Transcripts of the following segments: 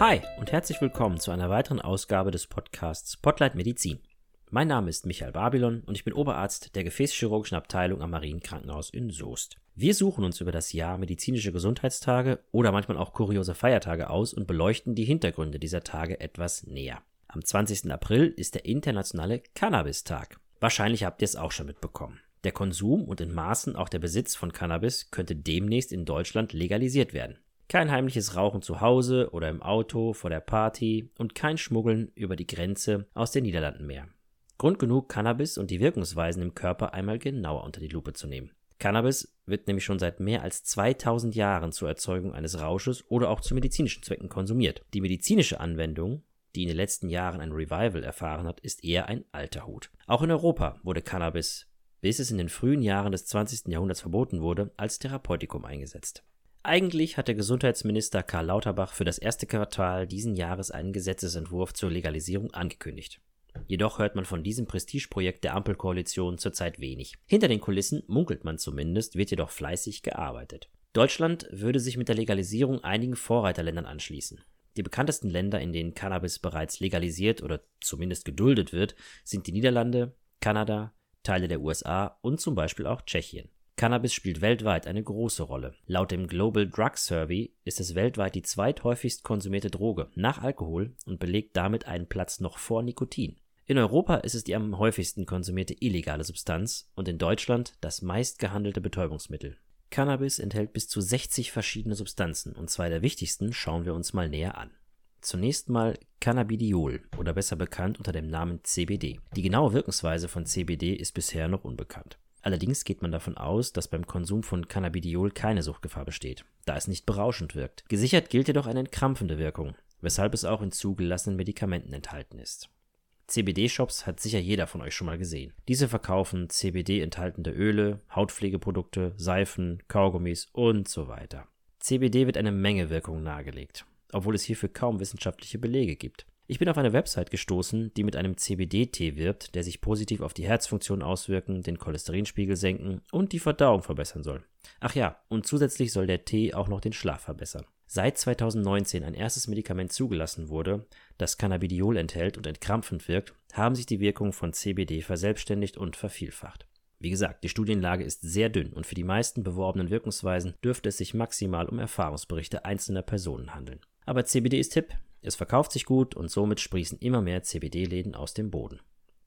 Hi und herzlich willkommen zu einer weiteren Ausgabe des Podcasts Spotlight Medizin. Mein Name ist Michael Babylon und ich bin Oberarzt der Gefäßchirurgischen Abteilung am Marienkrankenhaus in Soest. Wir suchen uns über das Jahr medizinische Gesundheitstage oder manchmal auch kuriose Feiertage aus und beleuchten die Hintergründe dieser Tage etwas näher. Am 20. April ist der internationale Cannabis-Tag. Wahrscheinlich habt ihr es auch schon mitbekommen. Der Konsum und in Maßen auch der Besitz von Cannabis könnte demnächst in Deutschland legalisiert werden. Kein heimliches Rauchen zu Hause oder im Auto vor der Party und kein Schmuggeln über die Grenze aus den Niederlanden mehr. Grund genug, Cannabis und die Wirkungsweisen im Körper einmal genauer unter die Lupe zu nehmen. Cannabis wird nämlich schon seit mehr als 2000 Jahren zur Erzeugung eines Rausches oder auch zu medizinischen Zwecken konsumiert. Die medizinische Anwendung, die in den letzten Jahren ein Revival erfahren hat, ist eher ein alter Hut. Auch in Europa wurde Cannabis, bis es in den frühen Jahren des 20. Jahrhunderts verboten wurde, als Therapeutikum eingesetzt. Eigentlich hat der Gesundheitsminister Karl Lauterbach für das erste Quartal diesen Jahres einen Gesetzesentwurf zur Legalisierung angekündigt. Jedoch hört man von diesem Prestigeprojekt der Ampelkoalition zurzeit wenig. Hinter den Kulissen, munkelt man zumindest, wird jedoch fleißig gearbeitet. Deutschland würde sich mit der Legalisierung einigen Vorreiterländern anschließen. Die bekanntesten Länder, in denen Cannabis bereits legalisiert oder zumindest geduldet wird, sind die Niederlande, Kanada, Teile der USA und zum Beispiel auch Tschechien. Cannabis spielt weltweit eine große Rolle. Laut dem Global Drug Survey ist es weltweit die zweithäufigst konsumierte Droge nach Alkohol und belegt damit einen Platz noch vor Nikotin. In Europa ist es die am häufigsten konsumierte illegale Substanz und in Deutschland das meistgehandelte Betäubungsmittel. Cannabis enthält bis zu 60 verschiedene Substanzen und zwei der wichtigsten schauen wir uns mal näher an. Zunächst mal Cannabidiol oder besser bekannt unter dem Namen CBD. Die genaue Wirkungsweise von CBD ist bisher noch unbekannt. Allerdings geht man davon aus, dass beim Konsum von Cannabidiol keine Suchtgefahr besteht, da es nicht berauschend wirkt. Gesichert gilt jedoch eine entkrampfende Wirkung, weshalb es auch in zugelassenen Medikamenten enthalten ist. CBD-Shops hat sicher jeder von euch schon mal gesehen. Diese verkaufen CBD enthaltende Öle, Hautpflegeprodukte, Seifen, Kaugummis und so weiter. CBD wird eine Menge Wirkung nahegelegt, obwohl es hierfür kaum wissenschaftliche Belege gibt. Ich bin auf eine Website gestoßen, die mit einem CBD-Tee wirbt, der sich positiv auf die Herzfunktion auswirken, den Cholesterinspiegel senken und die Verdauung verbessern soll. Ach ja, und zusätzlich soll der Tee auch noch den Schlaf verbessern. Seit 2019 ein erstes Medikament zugelassen wurde, das Cannabidiol enthält und entkrampfend wirkt, haben sich die Wirkungen von CBD verselbstständigt und vervielfacht. Wie gesagt, die Studienlage ist sehr dünn und für die meisten beworbenen Wirkungsweisen dürfte es sich maximal um Erfahrungsberichte einzelner Personen handeln. Aber CBD ist hip, es verkauft sich gut und somit sprießen immer mehr CBD-Läden aus dem Boden.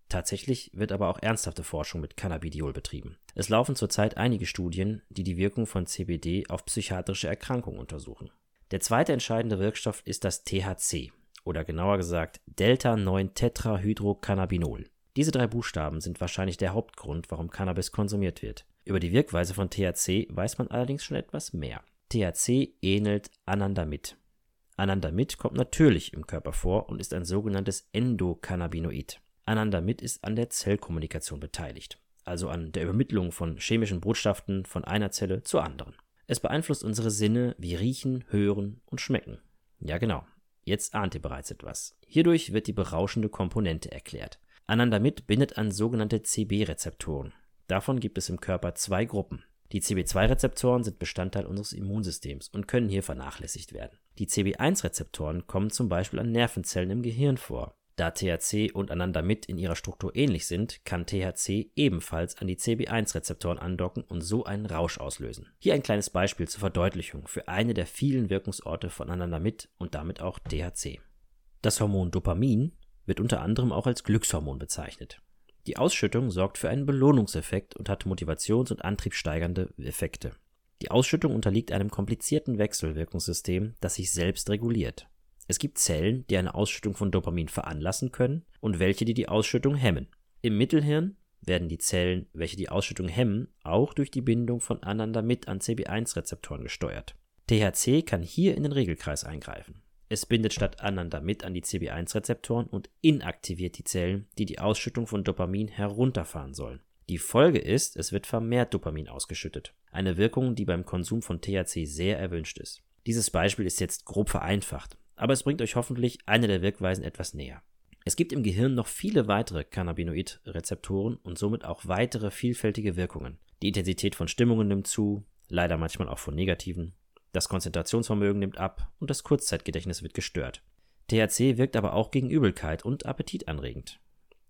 Tatsächlich wird aber auch ernsthafte Forschung mit Cannabidiol betrieben. Es laufen zurzeit einige Studien, die die Wirkung von CBD auf psychiatrische Erkrankungen untersuchen. Der zweite entscheidende Wirkstoff ist das THC oder genauer gesagt Delta-9-Tetrahydrocannabinol. Diese drei Buchstaben sind wahrscheinlich der Hauptgrund, warum Cannabis konsumiert wird. Über die Wirkweise von THC weiß man allerdings schon etwas mehr. THC ähnelt Anandamid, Anandamid kommt natürlich im Körper vor und ist ein sogenanntes Endokannabinoid. Anandamid ist an der Zellkommunikation beteiligt, also an der Übermittlung von chemischen Botschaften von einer Zelle zur anderen. Es beeinflusst unsere Sinne wie Riechen, Hören und Schmecken. Ja genau, jetzt ahnt ihr bereits etwas. Hierdurch wird die berauschende Komponente erklärt. Anandamid bindet an sogenannte CB-Rezeptoren. Davon gibt es im Körper zwei Gruppen. Die CB2-Rezeptoren sind Bestandteil unseres Immunsystems und können hier vernachlässigt werden. Die CB1-Rezeptoren kommen zum Beispiel an Nervenzellen im Gehirn vor. Da THC und Anandamid in ihrer Struktur ähnlich sind, kann THC ebenfalls an die CB1-Rezeptoren andocken und so einen Rausch auslösen. Hier ein kleines Beispiel zur Verdeutlichung für eine der vielen Wirkungsorte von Anandamid und damit auch THC. Das Hormon Dopamin wird unter anderem auch als Glückshormon bezeichnet. Die Ausschüttung sorgt für einen Belohnungseffekt und hat motivations- und antriebssteigernde Effekte. Die Ausschüttung unterliegt einem komplizierten Wechselwirkungssystem, das sich selbst reguliert. Es gibt Zellen, die eine Ausschüttung von Dopamin veranlassen können und welche, die die Ausschüttung hemmen. Im Mittelhirn werden die Zellen, welche die Ausschüttung hemmen, auch durch die Bindung von Anandamid an CB1-Rezeptoren gesteuert. THC kann hier in den Regelkreis eingreifen. Es bindet statt Anandamid an die CB1-Rezeptoren und inaktiviert die Zellen, die die Ausschüttung von Dopamin herunterfahren sollen. Die Folge ist, es wird vermehrt Dopamin ausgeschüttet. Eine Wirkung, die beim Konsum von THC sehr erwünscht ist. Dieses Beispiel ist jetzt grob vereinfacht, aber es bringt euch hoffentlich eine der Wirkweisen etwas näher. Es gibt im Gehirn noch viele weitere Cannabinoid-Rezeptoren und somit auch weitere vielfältige Wirkungen. Die Intensität von Stimmungen nimmt zu, leider manchmal auch von negativen. das Konzentrationsvermögen nimmt ab und das Kurzzeitgedächtnis wird gestört. THC wirkt aber auch gegen Übelkeit und appetitanregend.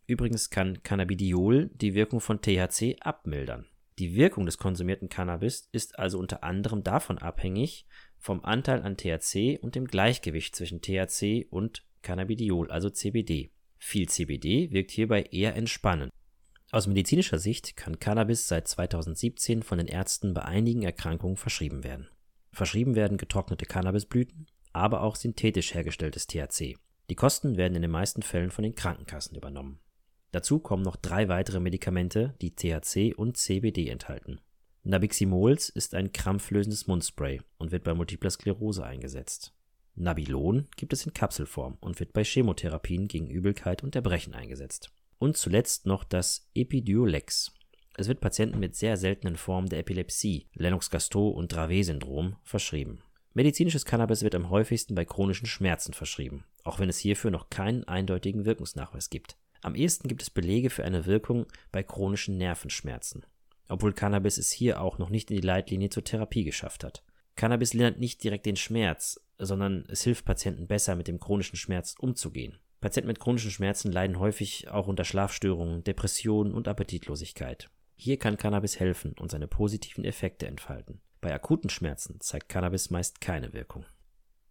Übrigens kann Cannabidiol die Wirkung von THC abmildern. Die Wirkung des konsumierten Cannabis ist also unter anderem davon abhängig vom Anteil an THC und dem Gleichgewicht zwischen THC und Cannabidiol, also CBD. Viel CBD wirkt hierbei eher entspannend. Aus medizinischer Sicht kann Cannabis seit 2017 von den Ärzten bei einigen Erkrankungen verschrieben werden. Verschrieben werden getrocknete Cannabisblüten, aber auch synthetisch hergestelltes THC. Die Kosten werden in den meisten Fällen von den Krankenkassen übernommen. Dazu kommen noch drei weitere Medikamente, die THC und CBD enthalten. Nabiximols ist ein krampflösendes Mundspray und wird bei Multipler Sklerose eingesetzt. Nabilon gibt es in Kapselform und wird bei Chemotherapien gegen Übelkeit und Erbrechen eingesetzt. Und zuletzt noch das Epidiolex. Es wird Patienten mit sehr seltenen Formen der Epilepsie, Lennox-Gastaut und Dravet-Syndrom, verschrieben. Medizinisches Cannabis wird am häufigsten bei chronischen Schmerzen verschrieben, auch wenn es hierfür noch keinen eindeutigen Wirkungsnachweis gibt. Am ehesten gibt es Belege für eine Wirkung bei chronischen Nervenschmerzen, obwohl Cannabis es hier auch noch nicht in die Leitlinie zur Therapie geschafft hat. Cannabis lindert nicht direkt den Schmerz, sondern es hilft Patienten besser mit dem chronischen Schmerz umzugehen. Patienten mit chronischen Schmerzen leiden häufig auch unter Schlafstörungen, Depressionen und Appetitlosigkeit. Hier kann Cannabis helfen und seine positiven Effekte entfalten. Bei akuten Schmerzen zeigt Cannabis meist keine Wirkung.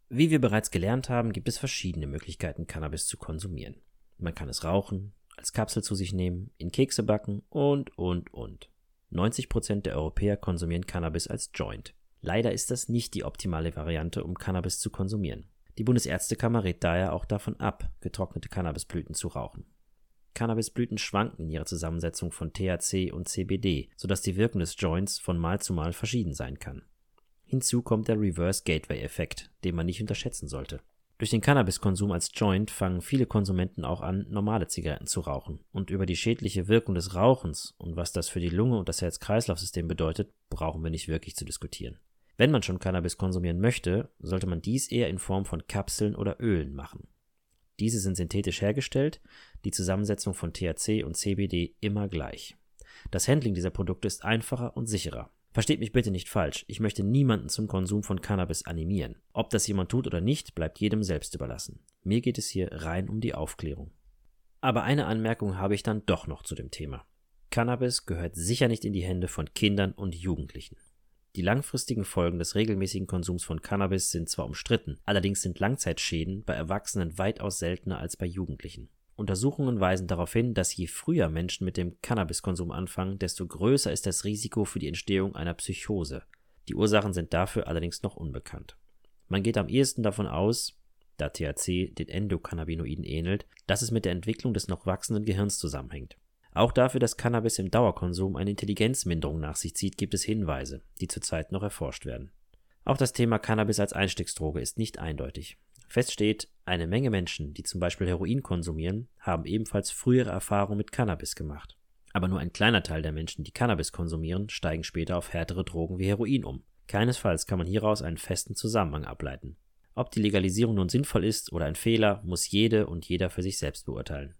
Wie wir bereits gelernt haben, gibt es verschiedene Möglichkeiten, Cannabis zu konsumieren. Man kann es rauchen, als Kapsel zu sich nehmen, in Kekse backen und, und, und. 90% der Europäer konsumieren Cannabis als Joint. Leider ist das nicht die optimale Variante, um Cannabis zu konsumieren. Die Bundesärztekammer rät daher auch davon ab, getrocknete Cannabisblüten zu rauchen. Cannabisblüten schwanken in ihrer Zusammensetzung von THC und CBD, sodass die Wirkung des Joints von Mal zu Mal verschieden sein kann. Hinzu kommt der Reverse Gateway Effekt, den man nicht unterschätzen sollte. Durch den Cannabiskonsum als Joint fangen viele Konsumenten auch an, normale Zigaretten zu rauchen. Und über die schädliche Wirkung des Rauchens und was das für die Lunge und das Herz-Kreislauf-System bedeutet, brauchen wir nicht wirklich zu diskutieren. Wenn man schon Cannabis konsumieren möchte, sollte man dies eher in Form von Kapseln oder Ölen machen. Diese sind synthetisch hergestellt, die Zusammensetzung von THC und CBD immer gleich. Das Handling dieser Produkte ist einfacher und sicherer. Versteht mich bitte nicht falsch, ich möchte niemanden zum Konsum von Cannabis animieren. Ob das jemand tut oder nicht, bleibt jedem selbst überlassen. Mir geht es hier rein um die Aufklärung. Aber eine Anmerkung habe ich dann doch noch zu dem Thema. Cannabis gehört sicher nicht in die Hände von Kindern und Jugendlichen. Die langfristigen Folgen des regelmäßigen Konsums von Cannabis sind zwar umstritten, allerdings sind Langzeitschäden bei Erwachsenen weitaus seltener als bei Jugendlichen. Untersuchungen weisen darauf hin, dass je früher Menschen mit dem Cannabiskonsum anfangen, desto größer ist das Risiko für die Entstehung einer Psychose. Die Ursachen sind dafür allerdings noch unbekannt. Man geht am ehesten davon aus, da THC den Endokannabinoiden ähnelt, dass es mit der Entwicklung des noch wachsenden Gehirns zusammenhängt. Auch dafür, dass Cannabis im Dauerkonsum eine Intelligenzminderung nach sich zieht, gibt es Hinweise, die zurzeit noch erforscht werden. Auch das Thema Cannabis als Einstiegsdroge ist nicht eindeutig. Fest steht, eine Menge Menschen, die zum Beispiel Heroin konsumieren, haben ebenfalls frühere Erfahrungen mit Cannabis gemacht. Aber nur ein kleiner Teil der Menschen, die Cannabis konsumieren, steigen später auf härtere Drogen wie Heroin um. Keinesfalls kann man hieraus einen festen Zusammenhang ableiten. Ob die Legalisierung nun sinnvoll ist oder ein Fehler, muss jede und jeder für sich selbst beurteilen.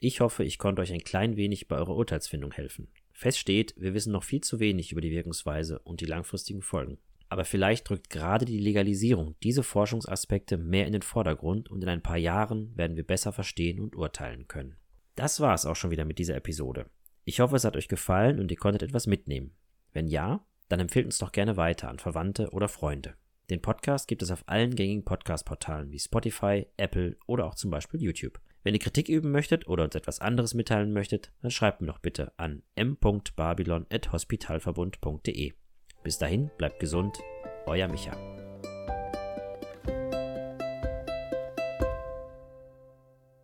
Ich hoffe, ich konnte euch ein klein wenig bei eurer Urteilsfindung helfen. Fest steht, wir wissen noch viel zu wenig über die Wirkungsweise und die langfristigen Folgen. Aber vielleicht drückt gerade die Legalisierung diese Forschungsaspekte mehr in den Vordergrund und in ein paar Jahren werden wir besser verstehen und urteilen können. Das war es auch schon wieder mit dieser Episode. Ich hoffe, es hat euch gefallen und ihr konntet etwas mitnehmen. Wenn ja, dann empfehlt uns doch gerne weiter an Verwandte oder Freunde. Den Podcast gibt es auf allen gängigen Podcast-Portalen wie Spotify, Apple oder auch zum Beispiel YouTube. Wenn ihr Kritik üben möchtet oder uns etwas anderes mitteilen möchtet, dann schreibt mir doch bitte an m.babylon.hospitalverbund.de. Bis dahin, bleibt gesund, euer Micha.